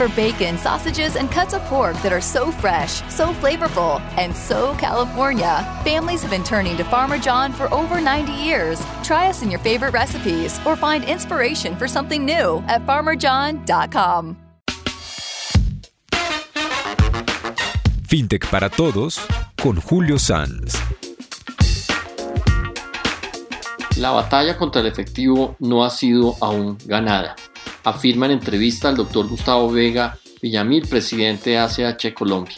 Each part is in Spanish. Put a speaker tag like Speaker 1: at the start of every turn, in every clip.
Speaker 1: for bacon, sausages, and cuts of pork that are so fresh, so flavorful, and so California, families have been turning to Farmer John for over 90 years. Try us in your favorite recipes or find inspiration for something new at farmerjohn.com.
Speaker 2: FinTech para Todos con Julio Sanz.
Speaker 3: La batalla contra el efectivo no ha sido aún ganada, afirma en entrevista el doctor Gustavo Vega Villamil, presidente de ACH Colombia.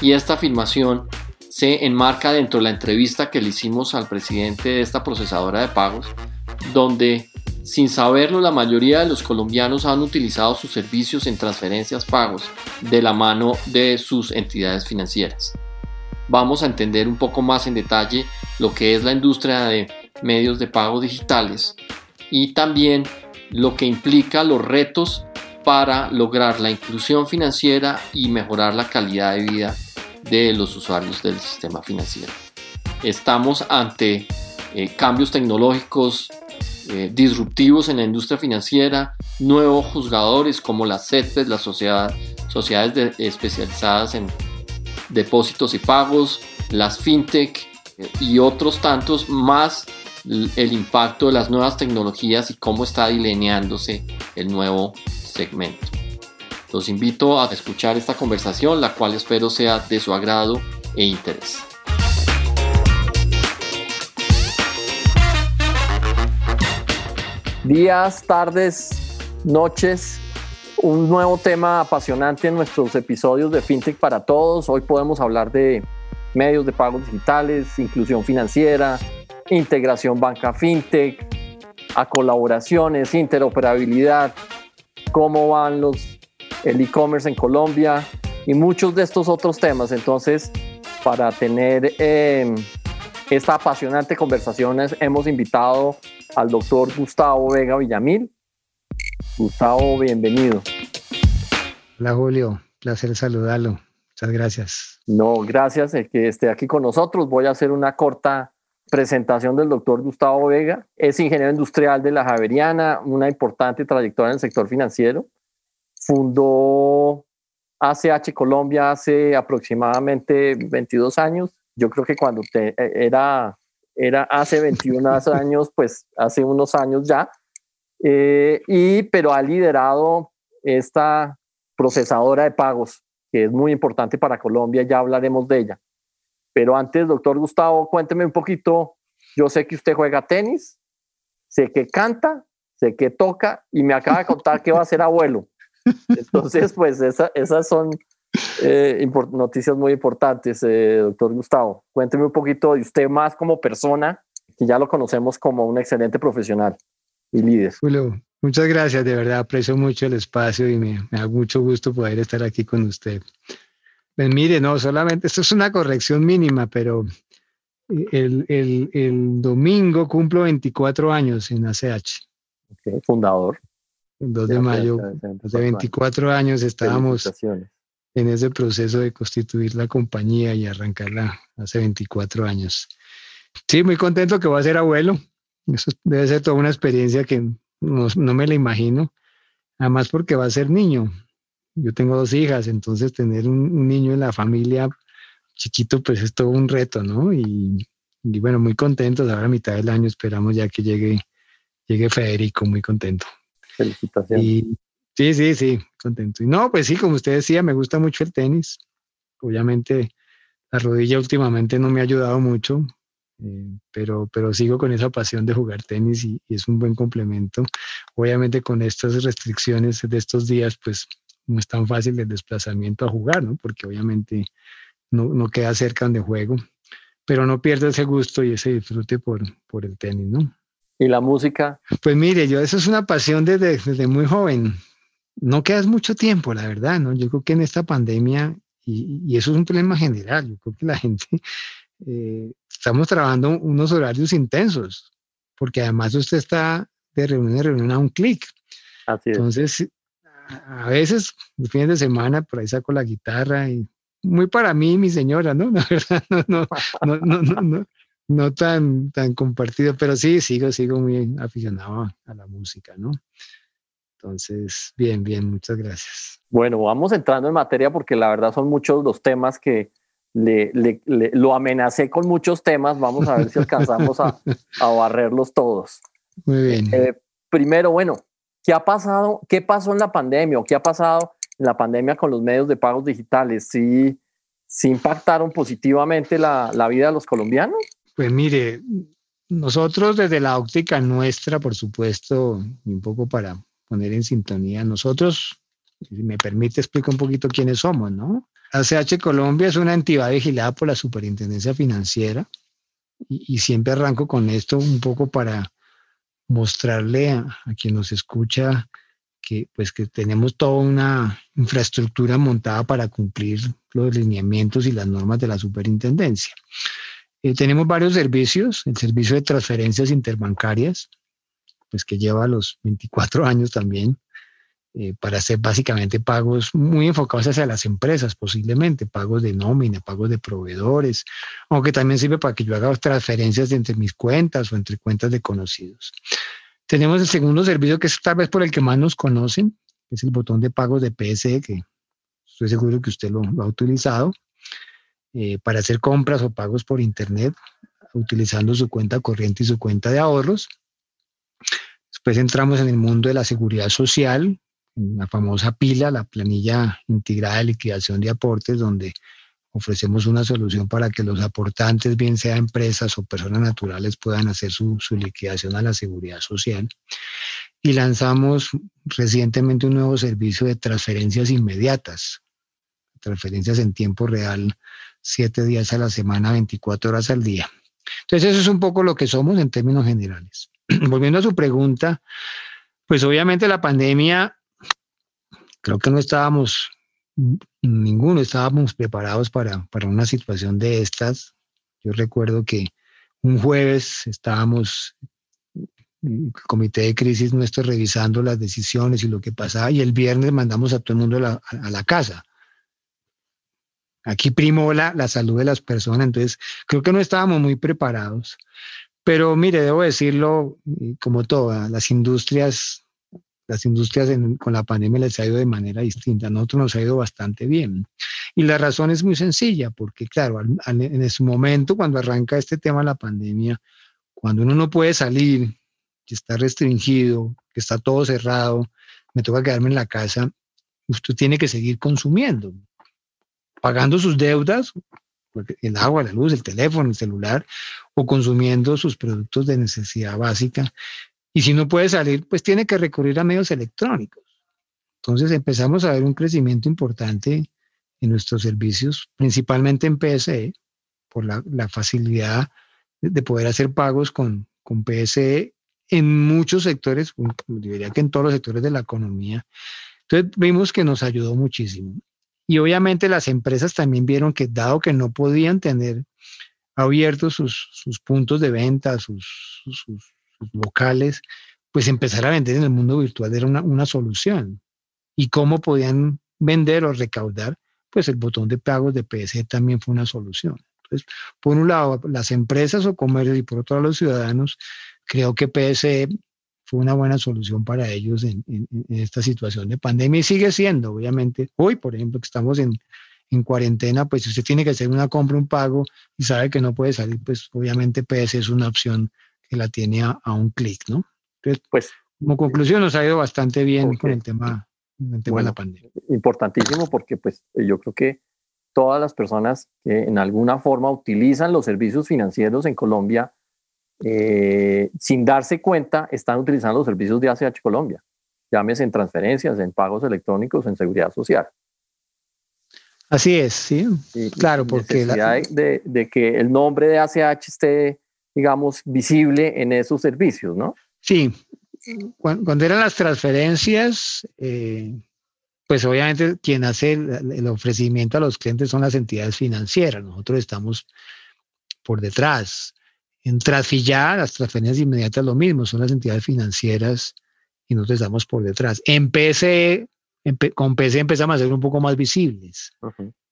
Speaker 3: Y esta afirmación se enmarca dentro de la entrevista que le hicimos al presidente de esta procesadora de pagos, donde sin saberlo la mayoría de los colombianos han utilizado sus servicios en transferencias pagos de la mano de sus entidades financieras. Vamos a entender un poco más en detalle lo que es la industria de medios de pago digitales y también lo que implica los retos para lograr la inclusión financiera y mejorar la calidad de vida de los usuarios del sistema financiero. Estamos ante eh, cambios tecnológicos eh, disruptivos en la industria financiera, nuevos juzgadores como las CETES, las sociedades especializadas en depósitos y pagos, las fintech eh, y otros tantos más el impacto de las nuevas tecnologías y cómo está delineándose el nuevo segmento. Los invito a escuchar esta conversación, la cual espero sea de su agrado e interés.
Speaker 4: Días, tardes, noches, un nuevo tema apasionante en nuestros episodios de FinTech para Todos. Hoy podemos hablar de medios de pagos digitales, inclusión financiera, integración banca FinTech, a colaboraciones, interoperabilidad, cómo van los el e-commerce en Colombia y muchos de estos otros temas. Entonces, para tener em, esta apasionante conversación hemos invitado al doctor Gustavo Vega Villamil. Gustavo, bienvenido.
Speaker 5: Hola Julio, placer saludarlo. Muchas gracias.
Speaker 4: No, gracias el que esté aquí con nosotros. Voy a hacer una corta presentación del doctor Gustavo Vega. Es ingeniero industrial de la Javeriana, una importante trayectoria en el sector financiero fundó ACH Colombia hace aproximadamente 22 años. Yo creo que cuando te, eh, era, era hace 21 años, pues hace unos años ya, eh, y, pero ha liderado esta procesadora de pagos, que es muy importante para Colombia, ya hablaremos de ella. Pero antes, doctor Gustavo, cuénteme un poquito, yo sé que usted juega tenis, sé que canta, sé que toca y me acaba de contar que va a ser abuelo. Entonces, pues esas son eh, noticias muy importantes, eh, doctor Gustavo. Cuénteme un poquito de usted más como persona, que ya lo conocemos como un excelente profesional y líder.
Speaker 5: Julio, muchas gracias, de verdad aprecio mucho el espacio y me, da mucho gusto poder estar aquí con usted. Pues mire, no, solamente, esto es una corrección mínima, pero el, el, el domingo cumplo 24 años en ACH.
Speaker 4: fundador.
Speaker 5: El 2 de mayo, hace 24 años estábamos en ese proceso de constituir la compañía y arrancarla hace 24 años. Sí, muy contento que voy a ser abuelo. Eso debe ser toda una experiencia que no, no me la imagino. Además porque va a ser niño. Yo tengo dos hijas, entonces tener un, niño en la familia chiquito, pues es todo un reto, ¿no? Y, y bueno, muy contentos. Ahora a mitad del año esperamos ya que llegue, llegue Federico, muy contento.
Speaker 4: Felicitaciones.
Speaker 5: sí, sí, sí, contento. Y no, pues sí, como usted decía, me gusta mucho el tenis. Obviamente la rodilla últimamente no me ha ayudado mucho, eh, pero, pero sigo con esa pasión de jugar tenis y, es un buen complemento. Obviamente con estas restricciones de estos días, pues no es tan fácil el desplazamiento a jugar, ¿no? Porque obviamente no, no queda cerca donde juego, pero no pierdo ese gusto y ese disfrute por, por el tenis, ¿no?
Speaker 4: ¿Y la música?
Speaker 5: Pues mire, yo eso es una pasión desde, desde muy joven. No quedas mucho tiempo, la verdad, ¿no? Yo creo que en esta pandemia, y, y eso es un problema general, yo creo que la gente, eh, estamos trabajando unos horarios intensos, porque además usted está de reunión en reunión a un clic.
Speaker 4: Así es.
Speaker 5: Entonces, a veces, los fines de semana, por ahí saco la guitarra y muy para mí, mi señora, ¿no? La verdad, no, no, no, no, no, no, no tan, tan compartido, pero sí, sigo, sigo muy aficionado a, la música, ¿no? Entonces, bien, bien, muchas gracias.
Speaker 4: Bueno, vamos entrando en materia porque la verdad son muchos los temas que le, lo amenacé con muchos temas. Vamos a ver si alcanzamos a, barrerlos todos.
Speaker 5: Muy bien.
Speaker 4: Eh, primero, bueno, ¿qué ha pasado? ¿Qué pasó en la pandemia o qué ha pasado en la pandemia con los medios de pagos digitales? ¿Sí, sí impactaron positivamente la, la vida de los colombianos?
Speaker 5: Pues mire, nosotros desde la óptica nuestra, por supuesto, y un poco para poner en sintonía, nosotros, si me permite, explico un poquito quiénes somos, ¿no? ACH Colombia es una entidad vigilada por la Superintendencia Financiera y, siempre arranco con esto un poco para mostrarle a, quien nos escucha que pues que tenemos toda una infraestructura montada para cumplir los lineamientos y las normas de la superintendencia. Eh, tenemos varios servicios, el servicio de transferencias interbancarias, pues que lleva los 24 años también, eh, para hacer básicamente pagos muy enfocados hacia las empresas, posiblemente, pagos de nómina, pagos de proveedores, aunque también sirve para que yo haga transferencias entre mis cuentas o entre cuentas de conocidos. Tenemos el segundo servicio que es tal vez por el que más nos conocen, que es el botón de pagos de PSE, que estoy seguro que usted lo ha utilizado. Eh, para hacer compras o pagos por Internet utilizando su cuenta corriente y su cuenta de ahorros. Después entramos en el mundo de la seguridad social, la famosa pila, la planilla integrada de liquidación de aportes, donde ofrecemos una solución para que los aportantes, bien sea empresas o personas naturales, puedan hacer su, su, liquidación a la seguridad social. Y lanzamos recientemente un nuevo servicio de transferencias inmediatas, transferencias en tiempo real siete días a la semana, 24 horas al día. Entonces eso es un poco lo que somos en términos generales. Volviendo a su pregunta, pues obviamente la pandemia, creo que no estábamos, ninguno estábamos preparados para, para una situación de estas. Yo recuerdo que un jueves estábamos el comité de crisis nuestro revisando las decisiones y lo que pasaba y el viernes mandamos a todo el mundo a la casa. Aquí primó la, la salud de las personas, entonces creo que no estábamos muy preparados. Pero mire, debo decirlo, como todas, las industrias, las industrias con la pandemia les ha ido de manera distinta. Nosotros nos ha ido bastante bien. Y la razón es muy sencilla, porque claro, en ese momento, cuando arranca este tema de la pandemia, cuando uno no puede salir, que está restringido, que está todo cerrado, me toca quedarme en la casa, usted tiene que seguir consumiendo pagando sus deudas, el agua, la luz, el teléfono, el celular, o consumiendo sus productos de necesidad básica. Y si no puede salir, pues tiene que recurrir a medios electrónicos. Entonces empezamos a ver un crecimiento importante en nuestros servicios, principalmente en PSE, por la, facilidad de poder hacer pagos con, con PSE en muchos sectores, diría que en todos los sectores de la economía. Entonces vimos que nos ayudó muchísimo. Y obviamente las empresas también vieron que dado que no podían tener abiertos sus, sus puntos de venta, sus, sus, locales, pues empezar a vender en el mundo virtual era una, una solución. ¿Y cómo podían vender o recaudar? Pues el botón de pagos de PSE también fue una solución. Entonces, por un lado, las empresas o comercios y por otro lado, los ciudadanos, creo que PSE fue una buena solución para ellos en, esta situación de pandemia y sigue siendo, obviamente. Hoy, por ejemplo, que estamos en, cuarentena, pues si usted tiene que hacer una compra, un pago y sabe que no puede salir, pues obviamente PS es una opción que la tiene a, un clic, ¿no? Entonces, pues, como conclusión nos ha ido bastante bien con el tema, el tema de la pandemia.
Speaker 4: Importantísimo porque pues yo creo que todas las personas que en alguna forma utilizan los servicios financieros en Colombia eh, sin darse cuenta, están utilizando los servicios de ACH Colombia. Llámese en transferencias, en pagos electrónicos, en seguridad social.
Speaker 5: Así es, sí. claro, porque...
Speaker 4: La... De, de, que el nombre de ACH esté, digamos, visible en esos servicios, ¿no?
Speaker 5: Sí. Cuando, eran las transferencias, eh, pues obviamente quien hace el, ofrecimiento a los clientes son las entidades financieras. Nosotros estamos por detrás. En Trasfilla, las transferencias inmediatas lo mismo, son las entidades financieras y nosotros estamos por detrás. En PSE, con PSE empezamos a ser un poco más visibles.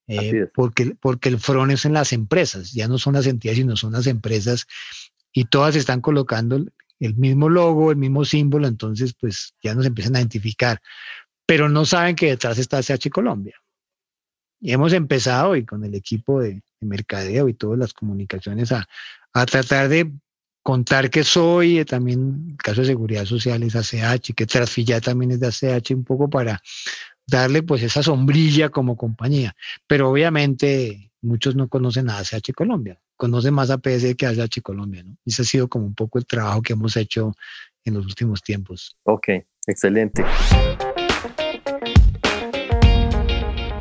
Speaker 5: Eh, porque, porque el front es en las empresas, ya no son las entidades, sino son las empresas y todas están colocando el mismo logo, el mismo símbolo, entonces pues ya nos empiezan a identificar. pero no saben que detrás está CH Colombia. Y hemos empezado y con el equipo de, mercadeo y todas las comunicaciones a, a tratar de contar que soy, también el caso de seguridad social es ACH, que Transfilla también es de ACH, un poco para darle pues esa sombrilla como compañía. Pero obviamente muchos no conocen a ACH Colombia, conocen más a PS que a ACH Colombia, ¿no? Ese ha sido como un poco el trabajo que hemos hecho en los últimos tiempos.
Speaker 4: Ok, excelente.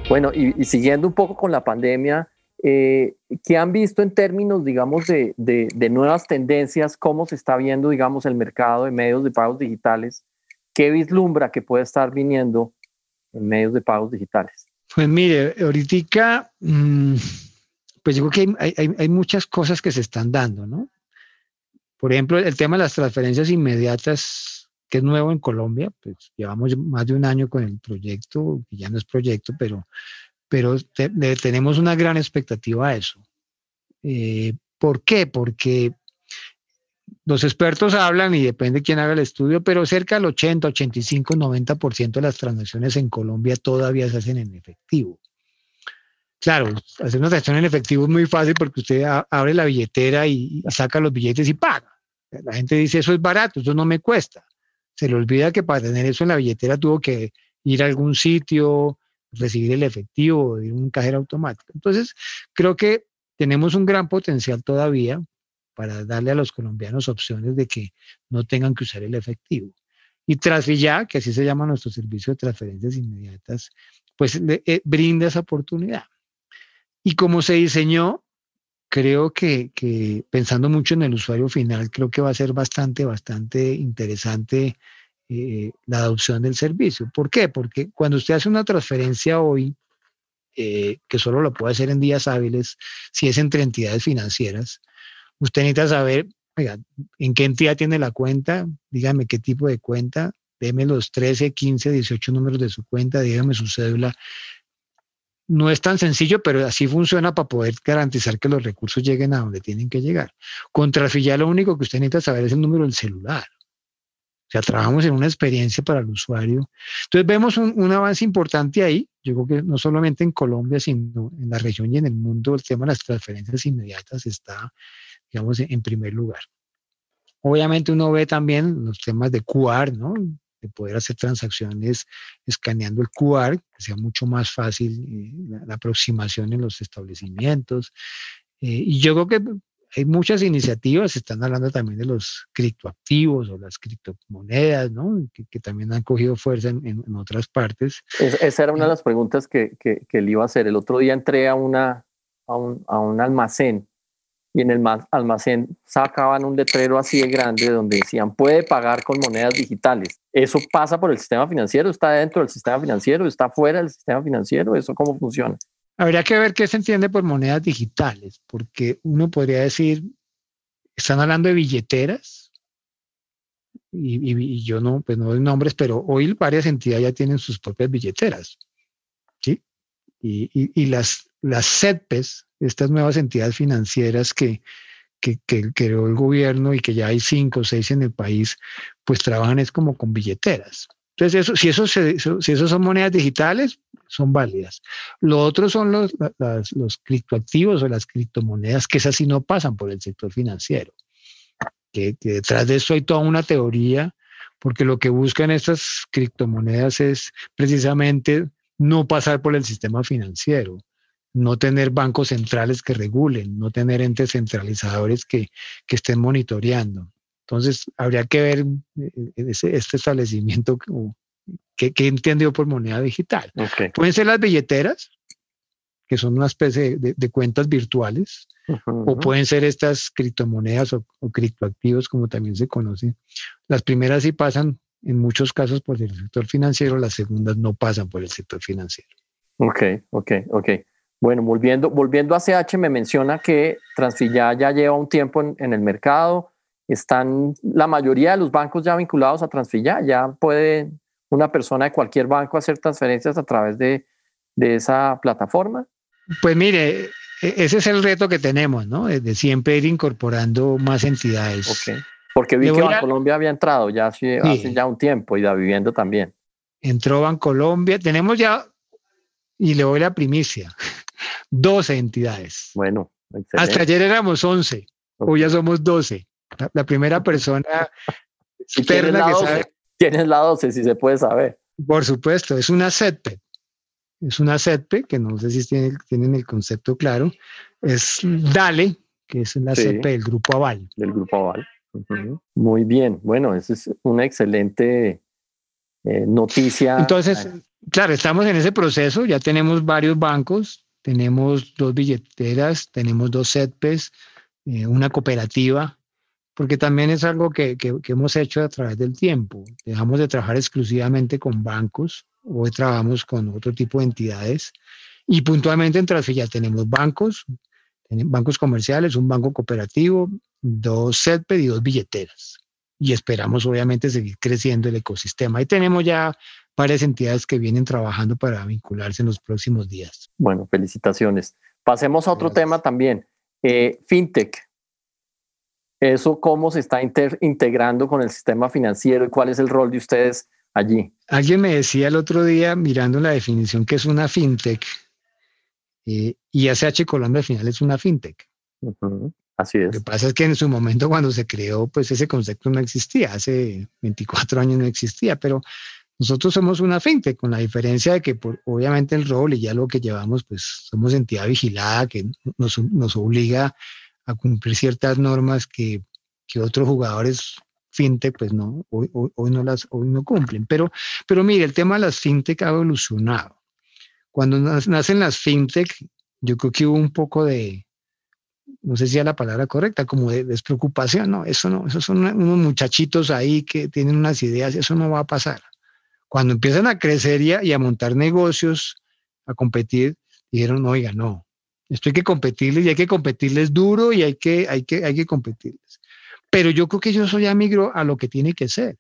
Speaker 4: Bueno, y, siguiendo un poco con la pandemia, eh, ¿qué han visto en términos, digamos, de, de, nuevas tendencias? ¿Cómo se está viendo, digamos, el mercado de medios de pagos digitales? ¿Qué vislumbra que puede estar viniendo en medios de pagos digitales?
Speaker 5: Pues mire, ahorita, mm, pues digo que hay, hay, hay, muchas cosas que se están dando, ¿no? Por ejemplo, el tema de las transferencias inmediatas, que es nuevo en Colombia, pues llevamos más de un año con el proyecto, que ya no es proyecto, pero, pero tenemos una gran expectativa a eso. Eh, ¿Por qué? Porque los expertos hablan y depende quién haga el estudio, pero cerca del 80, 85, 90% de las transacciones en Colombia todavía se hacen en efectivo. Claro, hacer una transacción en efectivo es muy fácil porque usted abre la billetera y saca los billetes y paga. La gente dice, eso es barato, eso no me cuesta. Se le olvida que para tener eso en la billetera tuvo que ir a algún sitio, recibir el efectivo, ir a un cajero automático. Entonces, creo que tenemos un gran potencial todavía para darle a los colombianos opciones de que no tengan que usar el efectivo. Y Transvilla, que así se llama nuestro servicio de transferencias inmediatas, pues le, eh, brinda esa oportunidad. Y como se diseñó, creo que, que, pensando mucho en el usuario final, creo que va a ser bastante, bastante interesante eh, la adopción del servicio. ¿Por qué? Porque cuando usted hace una transferencia hoy, eh, que solo lo puede hacer en días hábiles, si es entre entidades financieras, usted necesita saber, oiga, en qué entidad tiene la cuenta, dígame qué tipo de cuenta, déme los 13, 15, 18 números de su cuenta, dígame su cédula. No es tan sencillo, pero así funciona para poder garantizar que los recursos lleguen a donde tienen que llegar. Contra Filla lo único que usted necesita saber es el número del celular. O sea, trabajamos en una experiencia para el usuario. Entonces vemos un, avance importante ahí. Yo creo que no solamente en Colombia, sino en la región y en el mundo, el tema de las transferencias inmediatas está digamos, en primer lugar. Obviamente uno ve también los temas de QR, ¿no? De poder hacer transacciones escaneando el QR, que sea mucho más fácil eh, la, aproximación en los establecimientos. Eh, y yo creo que hay muchas iniciativas, están hablando también de los criptoactivos o las criptomonedas, ¿no? Que, también han cogido fuerza en, otras partes.
Speaker 4: esa era una de las preguntas que, que, que, le iba a hacer. El otro día entré a, una, a, un, a un almacén y en el almacén sacaban un letrero así de grande donde decían puede pagar con monedas digitales. ¿Eso pasa por el sistema financiero? ¿Está dentro del sistema financiero? ¿Está fuera del sistema financiero? ¿Eso cómo funciona?
Speaker 5: Habría que ver qué se entiende por monedas digitales, porque uno podría decir, están hablando de billeteras, y, yo no, pues no doy nombres, pero hoy varias entidades ya tienen sus propias billeteras, ¿sí? Y, las, las CEPES, estas nuevas entidades financieras que, que, creó el gobierno y que ya hay cinco o seis en el país, pues trabajan es como con billeteras. Entonces, eso, si, eso si son monedas digitales, son válidas. Lo otro son los, los criptoactivos o las criptomonedas, que esas sí no pasan por el sector financiero. Que, que, detrás de eso hay toda una teoría, porque lo que buscan estas criptomonedas es precisamente no pasar por el sistema financiero no tener bancos centrales que regulen, no tener entes centralizadores que, estén monitoreando. Entonces, habría que ver eh, este establecimiento que, que entendió por moneda digital. Pueden ser las billeteras, que son una especie de, cuentas virtuales, o pueden ser estas criptomonedas o, o, criptoactivos, como también se conoce. Las primeras sí pasan en muchos casos por el sector financiero, las segundas no pasan por el sector financiero.
Speaker 4: Ok, ok, ok. Bueno, volviendo, volviendo a CH, me menciona que Transfilla ya lleva un tiempo en, el mercado. Están la mayoría de los bancos ya vinculados a Transfilla. Ya puede una persona de cualquier banco hacer transferencias a través de, esa plataforma.
Speaker 5: Pues mire, e, ese es el reto que tenemos, ¿no? De siempre ir incorporando más entidades.
Speaker 4: Ok. Porque vi que Colombia había entrado ya hace, ya un tiempo y da viviendo también.
Speaker 5: entró Bancolombia. Tenemos ya, y le doy la primicia, 12 entidades.
Speaker 4: Bueno,
Speaker 5: hasta ayer éramos 11, hoy ya somos 12. La, primera persona
Speaker 4: externa que sabe. Tienes la 12, si se puede saber.
Speaker 5: Por supuesto, es una SETPE. Es una SETPE, que no sé si tienen, el concepto claro. Es DALE, que es la sí, del Grupo Aval.
Speaker 4: Del Grupo Aval. Muy bien. Bueno, esa es una excelente eh, noticia.
Speaker 5: Entonces, claro, estamos en ese proceso. Ya tenemos varios bancos, tenemos dos billeteras, tenemos dos SETPES, eh, una cooperativa porque también es algo que, hemos hecho a través del tiempo. Dejamos de trabajar exclusivamente con bancos, hoy trabajamos con otro tipo de entidades y puntualmente en Transfilla tenemos bancos, bancos comerciales, un banco cooperativo, dos SETPED y dos billeteras. Y esperamos obviamente seguir creciendo el ecosistema. Y tenemos ya varias entidades que vienen trabajando para vincularse en los próximos días.
Speaker 4: Bueno, felicitaciones. Pasemos a otro tema también. Eh, FinTech, ¿Eso cómo se está integrando con el sistema financiero y cuál es el rol de ustedes allí?
Speaker 5: Alguien me decía el otro día, mirando la definición, que es una fintech, eh, y ACH Colombia al final es una fintech.
Speaker 4: Así es.
Speaker 5: Lo que pasa es que en su momento cuando se creó, pues ese concepto no existía, hace 24 años no existía, pero nosotros somos una fintech, con la diferencia de que por, obviamente el rol y ya lo que llevamos, pues somos entidad vigilada que nos, obliga a cumplir ciertas normas que, que otros jugadores fintech pues no, hoy, hoy, no las hoy no cumplen. Pero, pero mire, el tema de las fintech ha evolucionado. Cuando nacen las fintech, yo creo que hubo un poco de, no sé si es la palabra correcta, como de despreocupación, no, eso no, esos son unos muchachitos ahí que tienen unas ideas, eso no va a pasar. Cuando empiezan a crecer y a, y a montar negocios, a competir, dijeron, oiga, no, esto hay que competirles y hay que competirles duro y hay que, hay que, hay que competirles. Pero yo creo que eso ya migró a lo que tiene que ser.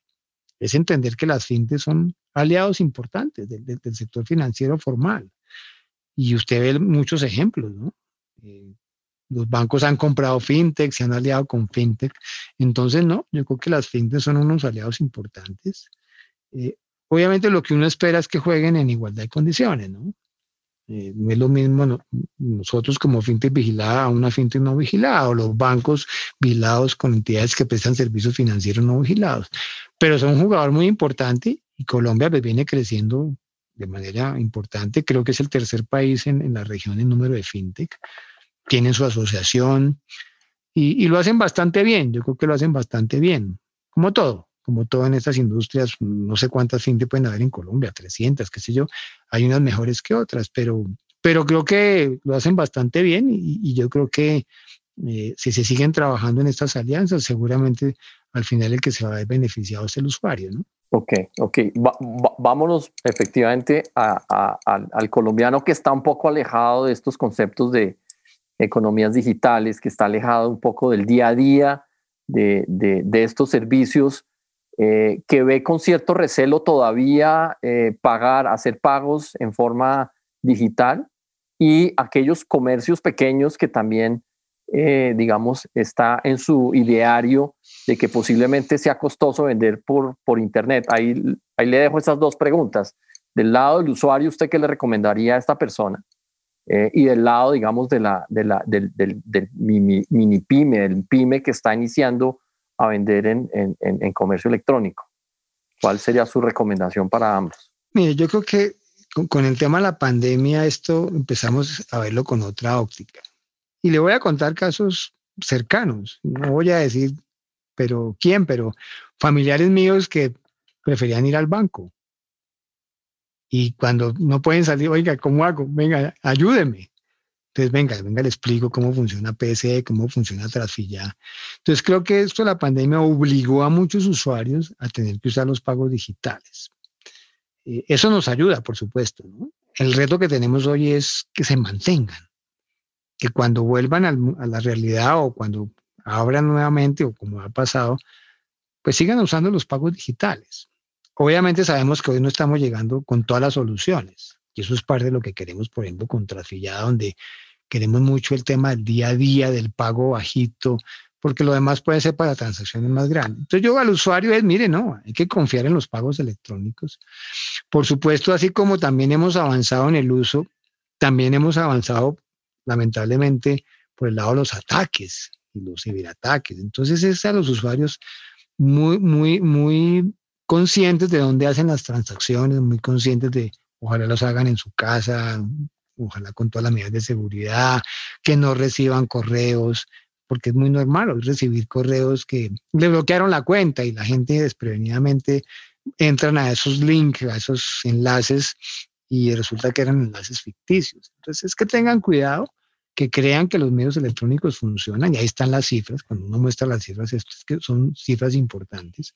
Speaker 5: Es entender que las fintechs son aliados importantes del, sector financiero formal. Y usted ve muchos ejemplos, ¿no? Eh, los bancos han comprado fintech, se han aliado con fintech. Entonces, no, yo creo que las fintechs son unos aliados importantes. Eh, obviamente lo que uno espera es que jueguen en igualdad de condiciones, ¿no? Eh, es lo mismo nosotros como fintech vigilada a una fintech no vigilada o los bancos vigilados con entidades que prestan servicios financieros no vigilados. Pero son un jugador muy importante y Colombia pues, viene creciendo de manera importante. Creo que es el tercer país en, la región en número de fintech. Tienen su asociación y, y lo hacen bastante bien. Yo creo que lo hacen bastante bien, como todo como todo en estas industrias, no sé cuántas fintech pueden haber en Colombia, 300, qué sé yo, hay unas mejores que otras, pero, pero creo que lo hacen bastante bien y, yo creo que eh, si se siguen trabajando en estas alianzas, seguramente al final el que se va a ver beneficiado es el usuario, ¿no?
Speaker 4: Ok, ok. vámonos efectivamente al colombiano que está un poco alejado de estos conceptos de economías digitales, que está alejado un poco del día a día de, de, de estos servicios eh, que ve con cierto recelo todavía eh, pagar, hacer pagos en forma digital y aquellos comercios pequeños que también, eh, digamos, está en su ideario de que posiblemente sea costoso vender por, por Internet. Ahí, ahí le dejo esas dos preguntas. Del lado del usuario, ¿usted qué le recomendaría a esta persona? y del lado, digamos, de la, de la, del, del, del mini, mini, pyme, del pyme que está iniciando a vender en, en, en, comercio electrónico. ¿Cuál sería su recomendación para ambos?
Speaker 5: Mire, yo creo que con, el tema de la pandemia esto empezamos a verlo con otra óptica. Y le voy a contar casos cercanos. No voy a decir, pero quién, pero familiares míos que preferían ir al banco. Y cuando no pueden salir, oiga, ¿cómo hago? Venga, ayúdeme. Entonces, venga, venga, le explico cómo funciona PSE, cómo funciona Transfilla. Entonces, creo que esto, la pandemia, obligó a muchos usuarios a tener que usar los pagos digitales. Eh, eso nos ayuda, por supuesto. El reto que tenemos hoy es que se mantengan, que cuando vuelvan a la realidad o cuando abran nuevamente o como ha pasado, pues sigan usando los pagos digitales. Obviamente sabemos que hoy no estamos llegando con todas las soluciones. Y eso es parte de lo que queremos, por ejemplo, con Transfillada, donde queremos mucho el tema del día a día, del pago bajito, porque lo demás puede ser para transacciones más grandes. Entonces yo al usuario es, mire, no, hay que confiar en los pagos electrónicos. Por supuesto, así como también hemos avanzado en el uso, también hemos avanzado lamentablemente por el lado de los ataques y los ciberataques. Entonces es a los usuarios muy, muy, muy conscientes de dónde hacen las transacciones, muy conscientes de, ojalá los hagan en su casa, ojalá con todas las medidas de seguridad, que no reciban correos, porque es muy normal recibir correos que le bloquearon la cuenta y la gente desprevenidamente entran a esos links, a esos enlaces y resulta que eran enlaces ficticios. Entonces es que tengan cuidado, que crean que los medios electrónicos funcionan y ahí están las cifras, cuando uno muestra las cifras, es que son cifras importantes,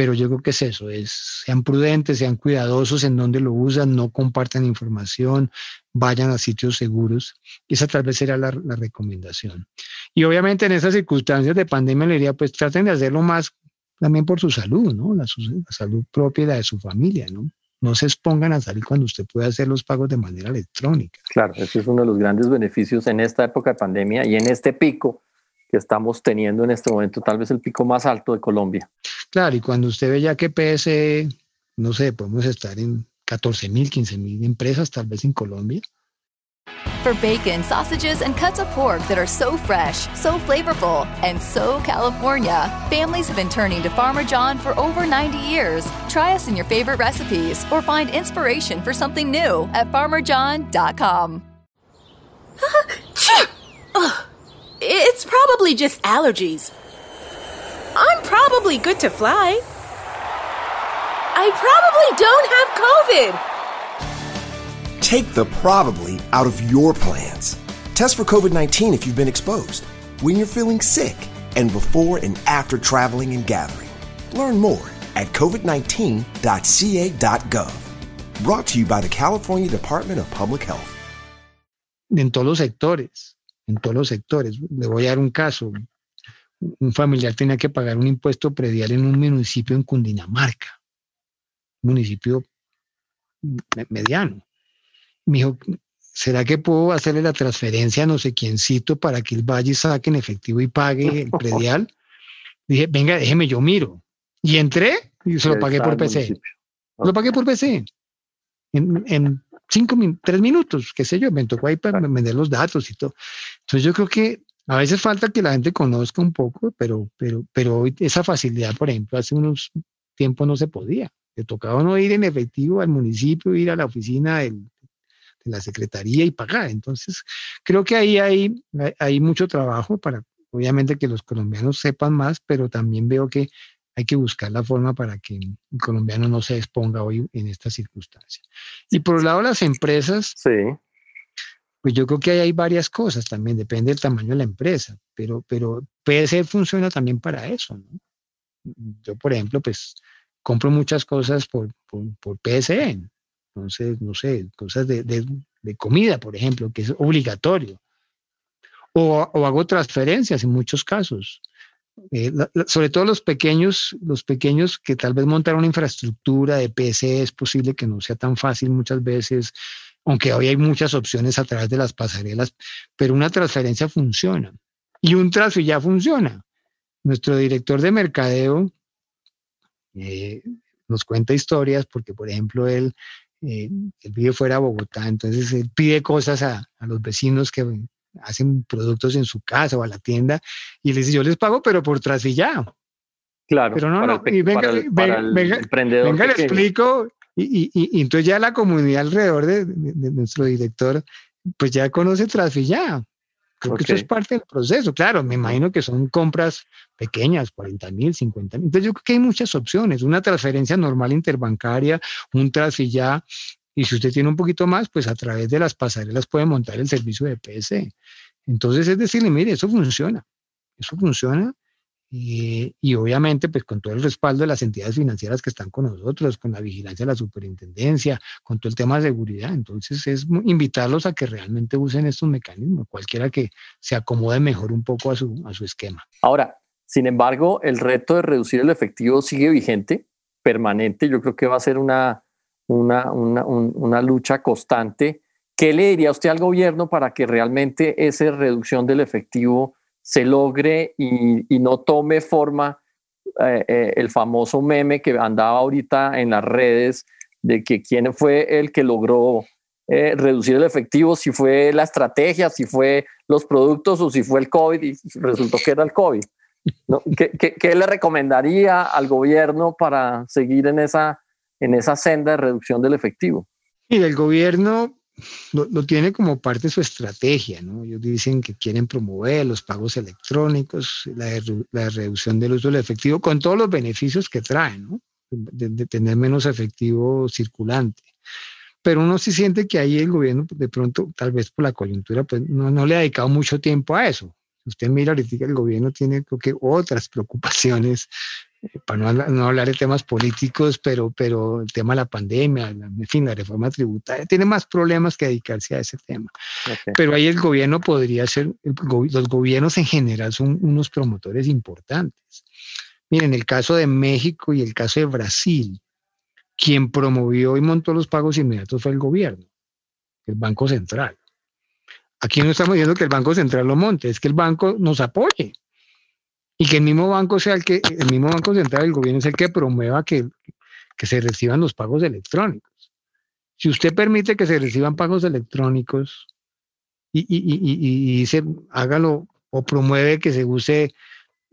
Speaker 5: pero yo creo que es eso, es sean prudentes, sean cuidadosos en donde lo usan, no compartan información, vayan a sitios seguros. Esa tal vez será la, la recomendación. Y obviamente en esas circunstancias de pandemia le diría, pues traten de hacerlo más también por su salud, ¿no? La, la salud propia la de su familia, ¿no? No se expongan a salir cuando usted puede hacer los pagos de manera electrónica.
Speaker 4: Claro, ese es uno de los grandes beneficios en esta época de pandemia y en este pico que estamos teniendo en este momento, tal vez el pico más alto de Colombia.
Speaker 5: Claro, y cuando usted ve ya que PS, no sé, podemos estar en 14 mil, 15 mil empresas tal vez en Colombia.
Speaker 1: For bacon, sausages, and cuts of pork that are so fresh, so flavorful, and so California, families have been turning to Farmer John for over 90 years. Try us in your favorite recipes or find inspiration for something new at farmerjohn.com.
Speaker 6: It's probably just allergies. I'm probably good to fly. I probably don't
Speaker 7: have COVID. Take the probably out of your plans. Test for COVID 19 if you've been exposed, when you're feeling sick, and before and after traveling and gathering. Learn more at covid19.ca.gov. Brought to you by the California Department of Public Health.
Speaker 5: En todos los sectores. En todos los sectores. Le voy a dar un caso. Un familiar tenía que pagar un impuesto predial en un municipio en Cundinamarca, un municipio mediano. Me dijo, ¿será que puedo hacerle la transferencia a no sé quiéncito para que el valle saque en efectivo y pague el predial? Dije, venga, déjeme, yo miro. Y entré y se lo pagué por PC. Lo pagué por PC. En, en cinco, tres minutos, qué sé yo, me tocó ahí para vender los datos y todo. Entonces yo creo que a veces falta que la gente conozca un poco, pero, pero, pero esa facilidad, por ejemplo, hace unos tiempos no se podía. Le tocaba no ir en efectivo al municipio, ir a la oficina de la secretaría y pagar. Entonces, creo que ahí hay, hay mucho trabajo para, obviamente, que los colombianos sepan más, pero también veo que hay que buscar la forma para que el colombiano no se exponga hoy en esta circunstancia. Y por el lado de las empresas,
Speaker 4: sí.
Speaker 5: pues yo creo que hay varias cosas también, depende del tamaño de la empresa, pero, pero PSE funciona también para eso, ¿no? Yo, por ejemplo, pues compro muchas cosas por, por, por PSE, entonces, no sé, cosas de, de, de, comida, por ejemplo, que es obligatorio. O, o hago transferencias en muchos casos. Eh, sobre todo los pequeños, los pequeños que tal vez montar una infraestructura de PC es posible que no sea tan fácil muchas veces, aunque hoy hay muchas opciones a través de las pasarelas, pero una transferencia funciona y un transfer ya funciona. Nuestro director de mercadeo eh, nos cuenta historias porque, por ejemplo, él, eh, él vive fuera de Bogotá, entonces él pide cosas a, a los vecinos que hacen productos en su casa o a la tienda y les dice, yo les pago, pero por trasvillado.
Speaker 4: Claro.
Speaker 5: Pero no, no, y venga, venga, venga, le explico. Y, y, y, entonces ya la comunidad alrededor de, de, de nuestro director, pues ya conoce trasvillado. Creo okay. que eso es parte del proceso. Claro, me imagino que son compras pequeñas, 40 mil, 50 mil. Entonces yo creo que hay muchas opciones. Una transferencia normal interbancaria, un trasvillado y si usted tiene un poquito más, pues a través de las pasarelas puede montar el servicio de PSE. Entonces es decirle, mire, eso funciona, eso funciona. Y, y, obviamente, pues con todo el respaldo de las entidades financieras que están con nosotros, con la vigilancia de la superintendencia, con todo el tema de seguridad. Entonces es invitarlos a que realmente usen estos mecanismos, cualquiera que se acomode mejor un poco a su, a su esquema.
Speaker 4: Ahora, sin embargo, el reto de reducir el efectivo sigue vigente, permanente. Yo creo que va a ser una, una, una, un, una, lucha constante. ¿Qué le diría usted al gobierno para que realmente esa reducción del efectivo se logre y, no tome forma eh, eh, el famoso meme que andaba ahorita en las redes de que quién fue el que logró eh, reducir el efectivo, si fue la estrategia, si fue los productos o si fue el COVID y resultó que era el COVID. ¿Qué, le recomendaría al gobierno para seguir en esa, en esa senda de reducción del efectivo?
Speaker 5: Y el gobierno lo, tiene como parte de su estrategia, ¿no? Ellos dicen que quieren promover los pagos electrónicos, la, reducción del uso del efectivo, con todos los beneficios que traen, ¿no? de tener menos efectivo circulante pero uno sí siente que ahí el gobierno, de pronto, tal vez por la coyuntura, pues no, no le ha dedicado mucho tiempo a eso. Usted mira ahorita el gobierno tiene creo que otras preocupaciones, para no, hablar de temas políticos, pero, pero el tema de la pandemia, en fin, la reforma tributaria, tiene más problemas que dedicarse a ese tema. Pero ahí el gobierno podría ser, los gobiernos en general son unos promotores importantes. Miren, el caso de México y el caso de Brasil, quien promovió y montó los pagos inmediatos fue el gobierno, el Banco Central. Aquí no estamos diciendo que el Banco Central lo monte, es que el banco nos apoye y que el mismo banco sea el que, el mismo Banco Central, el gobierno es el que promueva que, que se reciban los pagos electrónicos. Si usted permite que se reciban pagos electrónicos y, y, y, dice, hágalo o promueve que se use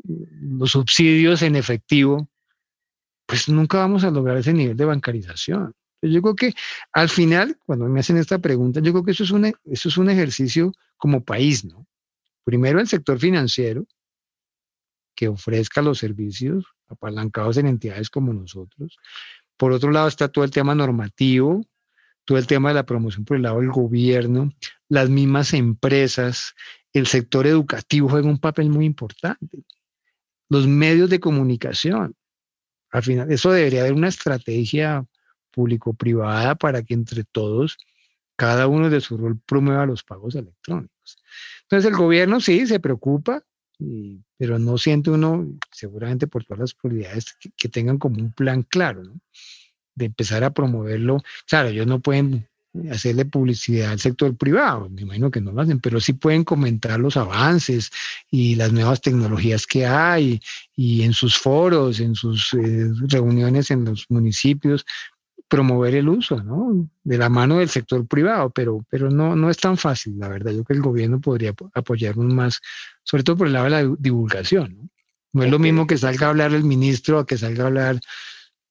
Speaker 5: los subsidios en efectivo, pues nunca vamos a lograr ese nivel de bancarización. Yo creo que al final, cuando me hacen esta pregunta, yo creo que eso es un, eso es un ejercicio como país, ¿no? Primero el sector financiero, que ofrezca los servicios apalancados en entidades como nosotros. Por otro lado está todo el tema normativo, todo el tema de la promoción por el lado del gobierno, las mismas empresas, el sector educativo juega un papel muy importante, los medios de comunicación. Al final, eso debería haber una estrategia público-privada para que entre todos, cada uno de su rol promueva los pagos electrónicos. Entonces, el gobierno sí se preocupa, pero no siente uno, seguramente por todas las prioridades, que, tengan como un plan claro, ¿no? De empezar a promoverlo. Claro, ellos no pueden hacerle publicidad al sector privado, me imagino que no lo hacen, pero sí pueden comentar los avances y las nuevas tecnologías que hay y en sus foros, en sus eh, reuniones en los municipios, promover el uso, ¿no? De la mano del sector privado, pero, pero no, no es tan fácil, la verdad. Yo creo que el gobierno podría apoyarnos más, sobre todo por el lado de la divulgación, ¿no? No es lo mismo que salga a hablar el ministro a que salga a hablar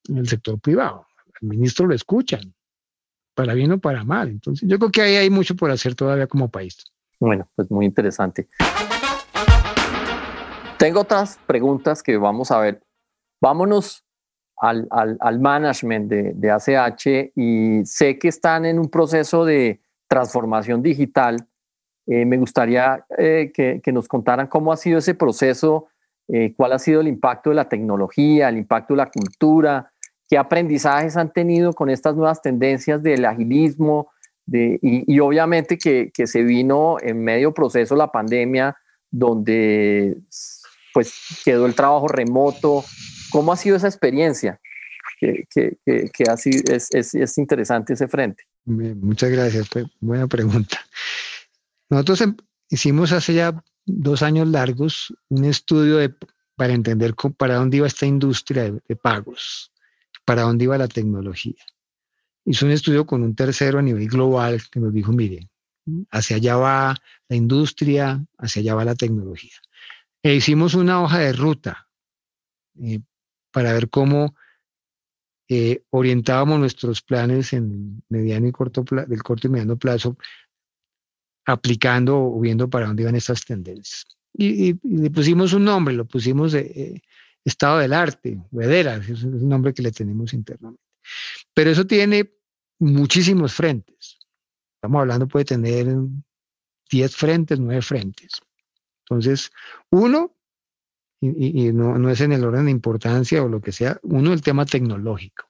Speaker 5: el sector privado. Al ministro lo escuchan, para bien o para mal. Entonces, yo creo que ahí hay mucho por hacer todavía como país.
Speaker 4: Bueno, pues muy interesante. Tengo otras preguntas que vamos a ver. Vámonos al, al, management de, de, ACH y sé que están en un proceso de transformación digital. Eh, me gustaría eh, que, que, nos contaran cómo ha sido ese proceso, eh, cuál ha sido el impacto de la tecnología, el impacto de la cultura, qué aprendizajes han tenido con estas nuevas tendencias del agilismo de, y, obviamente que, que, se vino en medio proceso la pandemia donde pues quedó el trabajo remoto. ¿Cómo ha sido esa experiencia? Que, que, que es, es, es, interesante ese frente.
Speaker 5: Muchas gracias, buena pregunta. Nosotros em, hicimos hace ya dos años largos un estudio de, para entender para dónde iba esta industria de pagos para dónde iba la tecnología. Hizo un estudio con un tercero a nivel global que nos dijo, mire, hacia allá va la industria, hacia allá va la tecnología. E hicimos una hoja de ruta eh, para ver cómo eh, orientábamos nuestros planes en mediano y corto del corto y mediano plazo, aplicando o viendo para dónde iban estas tendencias. Y, le pusimos un nombre, lo pusimos eh, estado del arte, Vedera, es un nombre que le tenemos internamente. Pero eso tiene muchísimos frentes. Estamos hablando, puede tener 10 frentes, 9 frentes. Entonces, uno, y, no, no, es en el orden de importancia o lo que sea, uno, el tema tecnológico.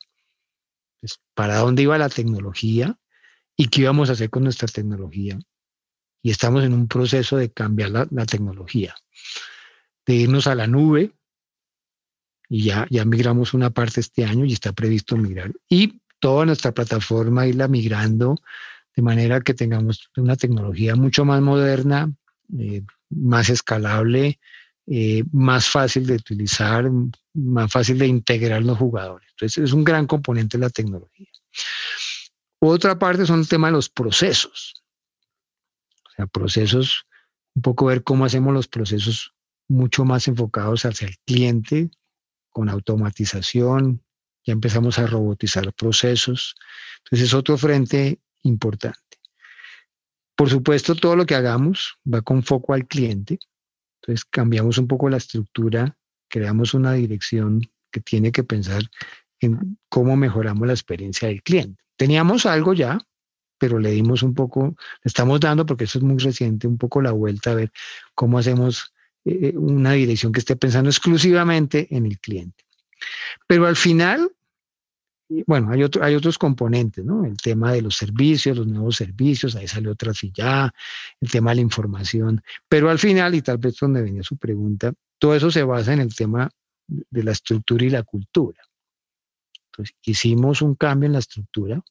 Speaker 5: ¿Para dónde iba la tecnología y qué íbamos a hacer con nuestra tecnología? Y estamos en un proceso de cambiar la, la tecnología, de irnos a la nube, y ya, ya migramos una parte este año y está previsto migrar. Y toda nuestra plataforma irla migrando de manera que tengamos una tecnología mucho más moderna eh, más escalable, eh, más fácil de utilizar, más fácil de integrar los jugadores. Entonces es un gran componente de la tecnología. Otra parte son el tema de los procesos. O sea, procesos, un poco ver cómo hacemos los procesos mucho más enfocados hacia el cliente, con automatización, ya empezamos a robotizar procesos. Entonces es otro frente importante. Por supuesto, todo lo que hagamos va con foco al cliente. Entonces cambiamos un poco la estructura, creamos una dirección que tiene que pensar en cómo mejoramos la experiencia del cliente. Teníamos algo ya, pero le dimos un poco, le estamos dando, porque eso es muy reciente, un poco la vuelta a ver cómo hacemos eh, una dirección que esté pensando exclusivamente en el cliente. Pero al final, bueno, hay, otro, hay otros componentes, ¿no? El tema de los servicios, los nuevos servicios, ahí salió Trafilla, el tema de la información, pero al final, y tal vez donde venía su pregunta, todo eso se basa en el tema de la estructura y la cultura. Entonces, hicimos un cambio en la estructura,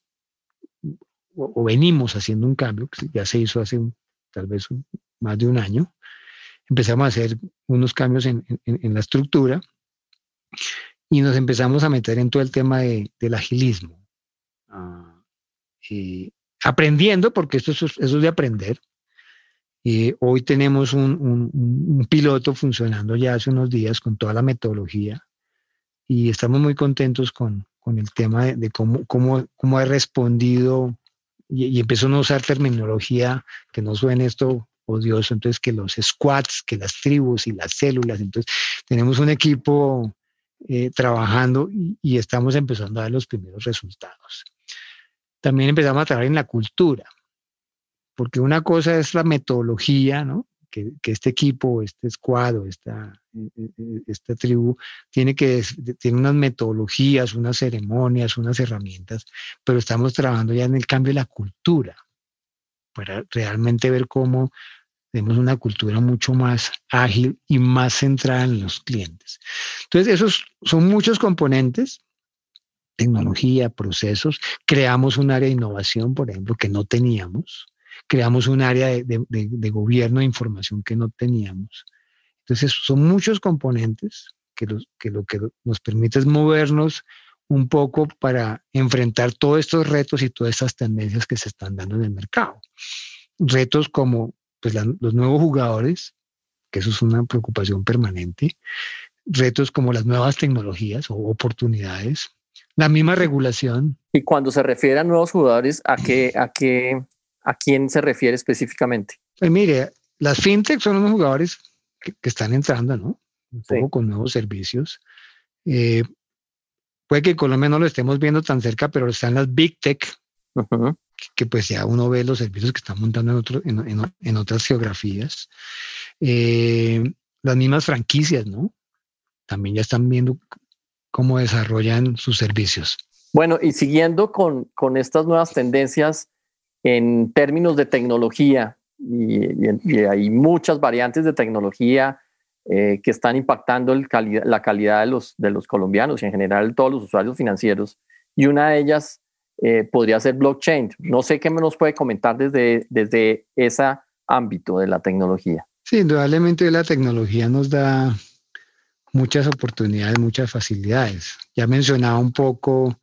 Speaker 5: o, venimos haciendo un cambio, que ya se hizo hace tal vez más de un año, empezamos a hacer unos cambios en, la estructura y nos empezamos a meter en todo el tema del agilismo. Ah, aprendiendo, porque esto es, eso es de aprender. y hoy tenemos un, piloto funcionando ya hace unos días con toda la metodología y estamos muy contentos con, el tema de, cómo, cómo, cómo ha respondido y, y, empezó a usar terminología que no suene esto odioso, entonces que los squads, que las tribus y las células, entonces tenemos un equipo eh, trabajando y, estamos empezando a dar los primeros resultados. También empezamos a trabajar en la cultura, porque una cosa es la metodología. Que, este equipo, este squad o esta, e, e, esta tribu tiene que tiene unas metodologías, unas ceremonias, unas herramientas, pero estamos trabajando ya en el cambio de la cultura para realmente ver cómo tenemos una cultura mucho más ágil y más centrada en los clientes. Entonces, esos son muchos componentes, tecnología, procesos. Creamos un área de innovación, por ejemplo, que no teníamos. Creamos un área de, gobierno de información que no teníamos. Entonces, son muchos componentes que, que lo que nos permite es movernos un poco para enfrentar todos estos retos y todas estas tendencias que se están dando en el mercado. Retos como pues, los nuevos jugadores, que eso es una preocupación permanente, retos como las nuevas tecnologías o oportunidades, la misma regulación.
Speaker 4: Y cuando se refiere a nuevos jugadores, ¿a qué, a qué, a quién se refiere específicamente?
Speaker 5: Pues mire, las fintech son unos jugadores que, están entrando, ¿no? Un poco con nuevos servicios. Eh, puede que en Colombia no lo estemos viendo tan cerca, pero están las big tech, que, pues ya uno ve los servicios que están montando en, otro, en, otras geografías. Eh, las mismas franquicias, ¿no? También ya están viendo cómo desarrollan sus servicios.
Speaker 4: Bueno, y siguiendo con, con estas nuevas tendencias en términos de tecnología, y, hay muchas variantes de tecnología eh, que están impactando la calidad de los, de los colombianos y en general todos los usuarios financieros, y una de ellas eh, podría ser blockchain. No sé qué nos puede comentar desde, desde ese ámbito de la tecnología.
Speaker 5: Sí, indudablemente la tecnología nos da muchas oportunidades, muchas facilidades. Ya mencionaba un poco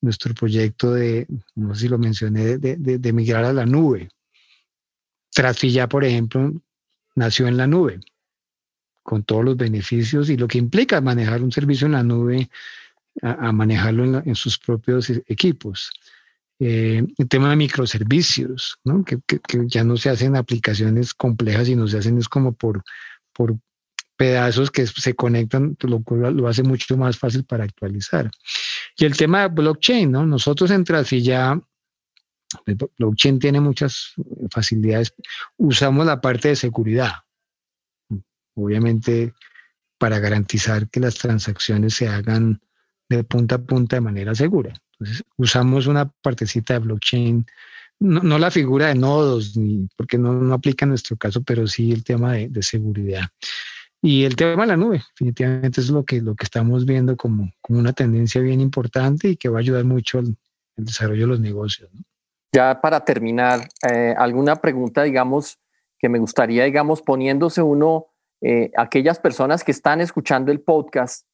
Speaker 5: nuestro proyecto de, no sé si lo mencioné, de, de, migrar a la nube. Trafilla, por ejemplo, nació en la nube, con todos los beneficios y lo que implica manejar un servicio en la nube a, manejarlo en, sus propios e, equipos. Eh, el tema de microservicios, que, ya no se hacen aplicaciones complejas, sino se hacen es como por, por pedazos que se conectan, lo cual lo hace mucho más fácil para actualizar. Y el tema de blockchain, ¿no? Nosotros en Trasilla, blockchain tiene muchas facilidades, usamos la parte de seguridad. Obviamente, para garantizar que las transacciones se hagan de punta a punta de manera segura. Entonces, usamos una partecita de blockchain, no, la figura de nodos, ni, porque no, no, aplica en nuestro caso, pero sí el tema de, seguridad. Y el tema de la nube, definitivamente es lo que, lo que estamos viendo como, como una tendencia bien importante y que va a ayudar mucho al, desarrollo de los negocios.
Speaker 4: Ya para terminar, eh, alguna pregunta, digamos, que me gustaría, digamos, poniéndose uno, eh, aquellas personas que están escuchando el podcast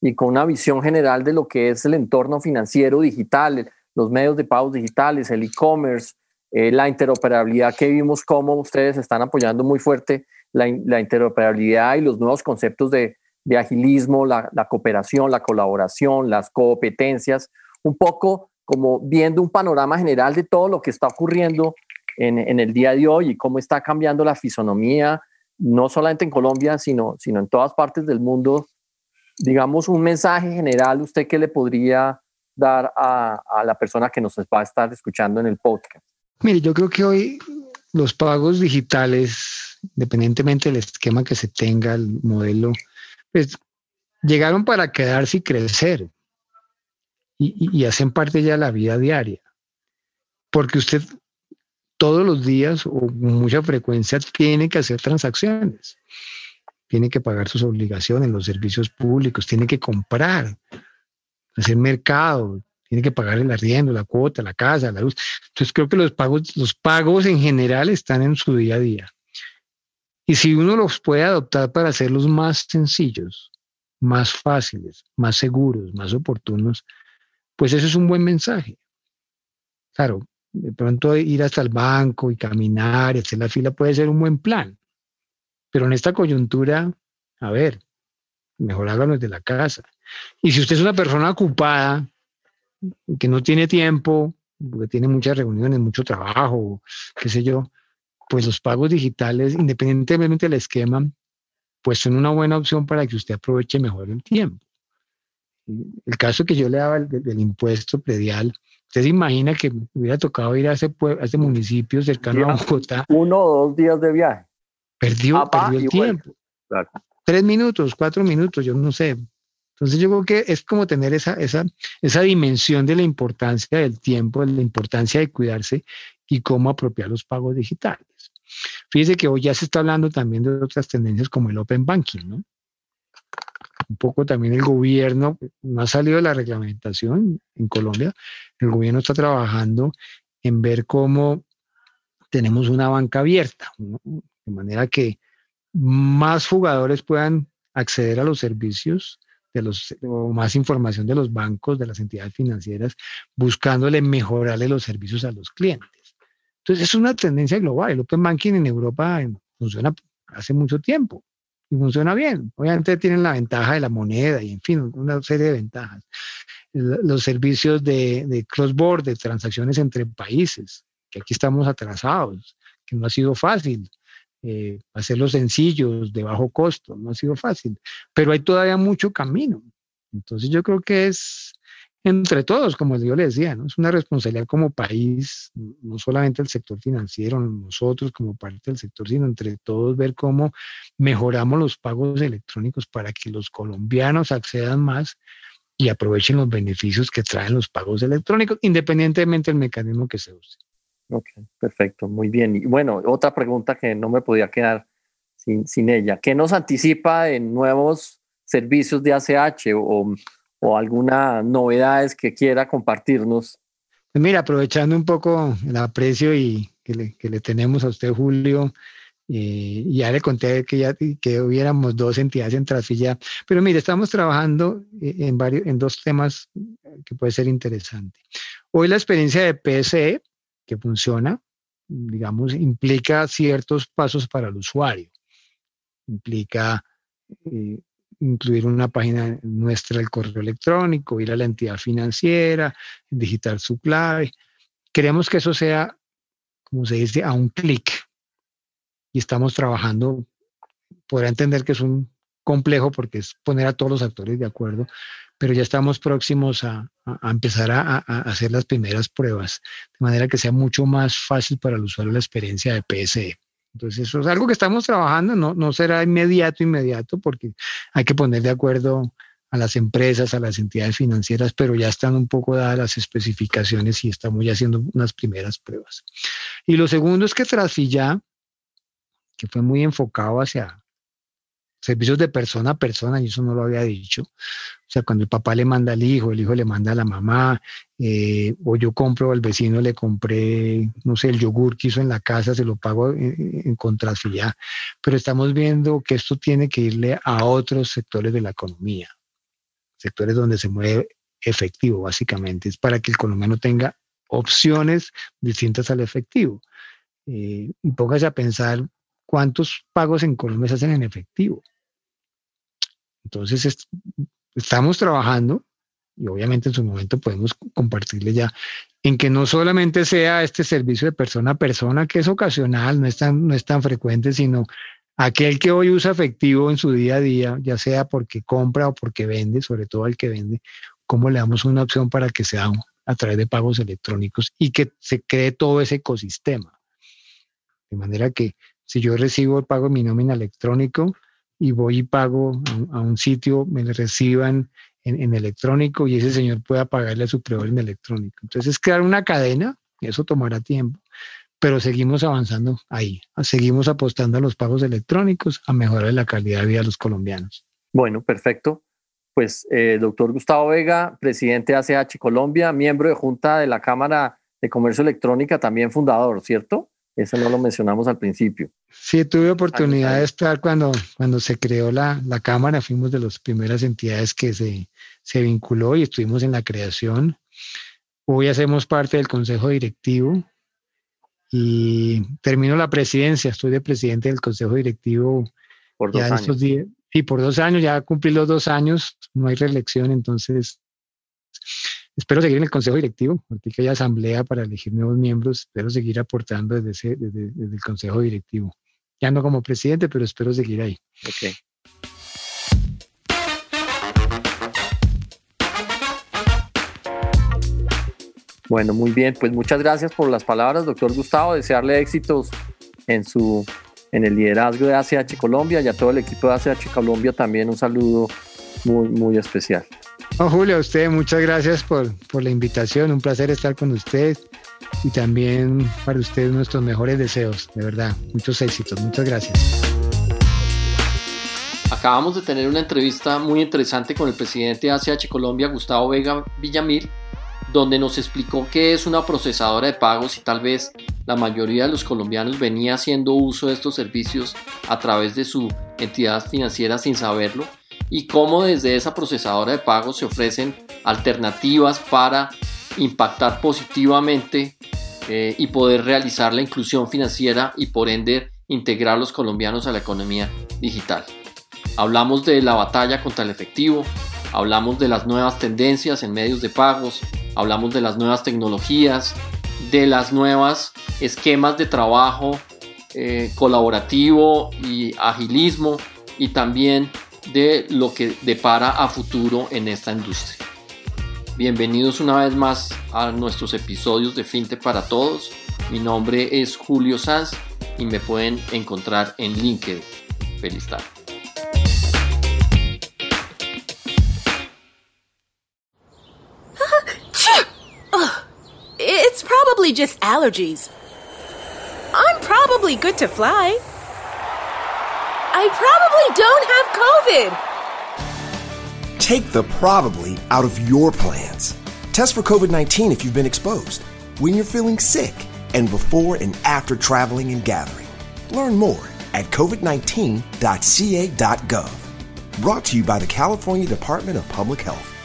Speaker 4: y con una visión general de lo que es el entorno financiero digital, los medios de pagos digitales, el e-commerce, eh, la interoperabilidad que vimos, cómo ustedes están apoyando muy fuerte la, interoperabilidad y los nuevos conceptos de, agilismo, la, cooperación, la colaboración, las competencias, un poco como viendo un panorama general de todo lo que está ocurriendo en, el día de hoy y cómo está cambiando la fisonomía, no solamente en Colombia, sino, sino en todas partes del mundo. Digamos, un mensaje general, ¿usted qué le podría dar a, la persona que nos va a estar escuchando en el podcast?
Speaker 5: Mire, yo creo que hoy los pagos digitales, independientemente del esquema que se tenga, el modelo, pues llegaron para quedarse y crecer y, hacen parte ya de la vida diaria. Porque usted todos los días o con mucha frecuencia tiene que hacer transacciones, tiene que pagar sus obligaciones, los servicios públicos, tiene que comprar, hacer mercado, tiene que pagar el arriendo, la cuota, la casa, la luz. Entonces creo que los pagos, los pagos en general están en su día a día. Y si uno los puede adoptar para hacerlos más sencillos, más fáciles, más seguros, más oportunos, pues eso es un buen mensaje. Claro, de pronto ir hasta el banco y caminar y hacer la fila puede ser un buen plan. Pero en esta coyuntura, a ver, mejor háganlo desde la casa. Y si usted es una persona ocupada, que no tiene tiempo, porque tiene muchas reuniones, mucho trabajo, qué sé yo, pues los pagos digitales, independientemente del esquema, pues son una buena opción para que usted aproveche mejor el tiempo. El caso que yo le daba del, impuesto predial, usted se imagina que me hubiera tocado ir a ese, a ese municipio cercano a Bogotá.
Speaker 4: Uno o dos días de viaje.
Speaker 5: Perdió, perdió el tiempo. Tres minutos, cuatro minutos, yo no sé, entonces yo creo que es como tener esa, esa, esa dimensión de la importancia del tiempo, de la importancia de cuidarse y cómo apropiar los pagos digitales. Fíjese que hoy ya se está hablando también de otras tendencias como el Open Banking, ¿no? Un poco también el gobierno, no ha salido de la reglamentación en Colombia, el gobierno está trabajando en ver cómo tenemos una banca abierta, de manera que más jugadores puedan acceder a los servicios los, o más información de los bancos, de las entidades financieras, buscándole mejorarle los servicios a los clientes. Entonces, es una tendencia global. El Open Banking en Europa funciona hace mucho tiempo y funciona bien. Obviamente tienen la ventaja de la moneda y, en fin, una serie de ventajas. Los servicios de, de cross-border, de transacciones entre países, que aquí estamos atrasados, que no ha sido fácil eh, hacerlos sencillos, de bajo costo, no ha sido fácil, pero hay todavía mucho camino. Entonces yo creo que es entre todos, como yo le decía, es una responsabilidad como país, no solamente el sector financiero, nosotros como parte del sector, sino entre todos ver cómo mejoramos los pagos electrónicos para que los colombianos accedan más y aprovechen los beneficios que traen los pagos electrónicos, independientemente del mecanismo que se use.
Speaker 4: Ok, perfecto, muy bien. Y bueno, otra pregunta que no me podía quedar sin, sin ella. ¿Qué nos anticipa en nuevos servicios de ACH o, o algunas novedades que quiera compartirnos?
Speaker 5: Pues mira, aprovechando un poco el aprecio y que le, que le tenemos a usted, Julio, eh, ya le conté que ya que hubiéramos dos entidades en Trasilla, pero mire, estamos trabajando en varios, en dos temas que puede ser interesante. Hoy la experiencia de PSE, que funciona, digamos, implica ciertos pasos para el usuario. Implica eh, incluir una página nuestra del correo electrónico, ir a la entidad financiera, digitar su clave. Queremos que eso sea, como se dice, a un clic. Y estamos trabajando, podrá entender que es un complejo porque es poner a todos los actores de acuerdo, pero ya estamos próximos a, empezar a, hacer las primeras pruebas, de manera que sea mucho más fácil para el usuario la experiencia de PSE. Entonces, eso es algo que estamos trabajando, no, no será inmediato, inmediato, porque hay que poner de acuerdo a las empresas, a las entidades financieras, pero ya están un poco dadas las especificaciones y estamos ya haciendo unas primeras pruebas. Y lo segundo es que Trasfilla, que fue muy enfocado hacia servicios de persona a persona, y eso no lo había dicho. O sea, cuando el papá le manda al hijo, el hijo le manda a la mamá, eh, o yo compro al vecino, le compré, no sé, el yogur que hizo en la casa, se lo pago en, en contrafía. Pero estamos viendo que esto tiene que irle a otros sectores de la economía, sectores donde se mueve efectivo, básicamente. Es para que el colombiano tenga opciones distintas al efectivo. Eh, y póngase a pensar cuántos pagos en Colombia se hacen en efectivo. Entonces, estamos trabajando y obviamente en su momento podemos compartirle ya en que no solamente sea este servicio de persona a persona, que es ocasional, no es tan, no es tan frecuente, sino aquel que hoy usa efectivo en su día a día, ya sea porque compra o porque vende, sobre todo al que vende, cómo le damos una opción para que sea a través de pagos electrónicos y que se cree todo ese ecosistema. De manera que si yo recibo el pago de mi nómina electrónico y voy y pago a, un sitio, me reciban en, electrónico y ese señor pueda pagarle a su proveedor en electrónico. Entonces es crear una cadena, eso tomará tiempo, pero seguimos avanzando ahí, seguimos apostando a los pagos electrónicos, a mejorar la calidad de vida de los colombianos.
Speaker 8: Bueno, perfecto pues eh, doctor Gustavo Vega, presidente de ACH Colombia, miembro de Junta de la Cámara de Comercio Electrónica, también fundador, ¿cierto? Eso no lo mencionamos al principio.
Speaker 5: Sí, tuve oportunidad de estar cuando, cuando se creó la, la Cámara, fuimos de las primeras entidades que se, se vinculó y estuvimos en la creación. Hoy hacemos parte del Consejo Directivo y termino la presidencia, estoy de presidente del Consejo Directivo
Speaker 8: por dos años. Días,
Speaker 5: y por dos años, ya cumplí los dos años, no hay reelección, entonces espero seguir en el consejo directivo, porque hay asamblea para elegir nuevos miembros, espero seguir aportando desde, ese, desde, el consejo directivo. Ya no como presidente, pero espero seguir ahí.
Speaker 8: Okay. Bueno, muy bien, pues muchas gracias por las palabras, doctor Gustavo. Desearle éxitos en su en el liderazgo de ACH Colombia y a todo el equipo de ACH Colombia también un saludo muy, muy especial.
Speaker 5: Julio, a usted muchas gracias por, por la invitación, un placer estar con usted y también para usted nuestros mejores deseos, de verdad, muchos éxitos, muchas gracias.
Speaker 4: Acabamos de tener una entrevista muy interesante con el presidente de ACH Colombia, Gustavo Vega Villamil, donde nos explicó qué es una procesadora de pagos y tal vez la mayoría de los colombianos venía haciendo uso de estos servicios a través de su entidad financiera sin saberlo y cómo desde esa procesadora de pagos se ofrecen alternativas para impactar positivamente eh, y poder realizar la inclusión financiera y por ende integrar a los colombianos a la economía digital. Hablamos de la batalla contra el efectivo, hablamos de las nuevas tendencias en medios de pagos, hablamos de las nuevas tecnologías, de las nuevas esquemas de trabajo eh, colaborativo y agilismo y también de lo que depara a futuro en esta industria. Bienvenidos una vez más a nuestros episodios de FinTech para Todos. Mi nombre es Julio Sanz y me pueden encontrar en LinkedIn. Feliz tarde.
Speaker 6: It's probably just allergies. I'm probably good to fly. I probably don't
Speaker 7: have COVID. Take the probably out of your plans. Test for COVID 19 if you've been exposed, when you're feeling sick, and before and after traveling and gathering. Learn more at covid19.ca.gov. Brought to you by the California Department of Public Health.